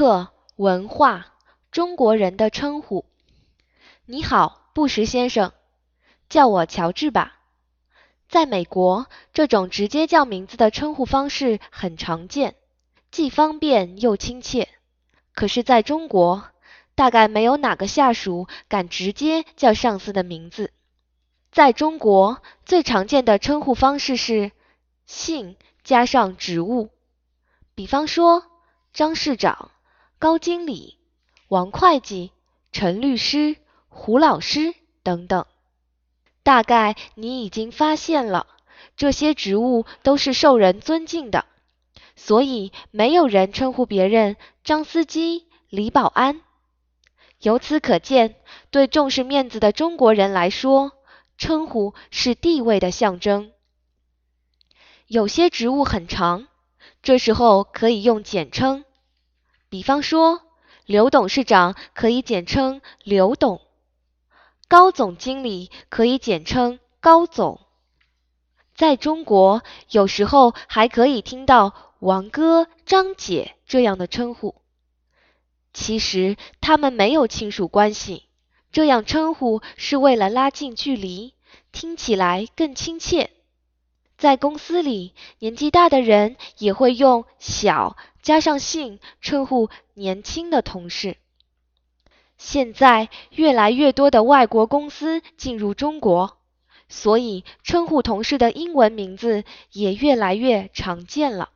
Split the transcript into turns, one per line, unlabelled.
客、文化、中国人的称呼。你好，布什先生，叫我乔治吧。在美国，这种直接叫名字的称呼方式很常见，既方便又亲切。可是，在中国，大概没有哪个下属敢直接叫上司的名字。在中国，最常见的称呼方式是姓加上职务，比方说张市长、高经理、王会计、陈律师、胡老师等等。大概你已经发现了，这些职务都是受人尊敬的，所以没有人称呼别人张司机、李保安。由此可见，对重视面子的中国人来说，称呼是地位的象征。有些职务很长，这时候可以用简称，比方说刘董事长可以简称刘董，高总经理可以简称高总。在中国，有时候还可以听到王哥、张姐这样的称呼。其实他们没有亲属关系，这样称呼是为了拉近距离，听起来更亲切。在公司里，年纪大的人也会用“小”加上姓称呼年轻的同事。现在越来越多的外国公司进入中国，所以称呼同事的英文名字也越来越常见了。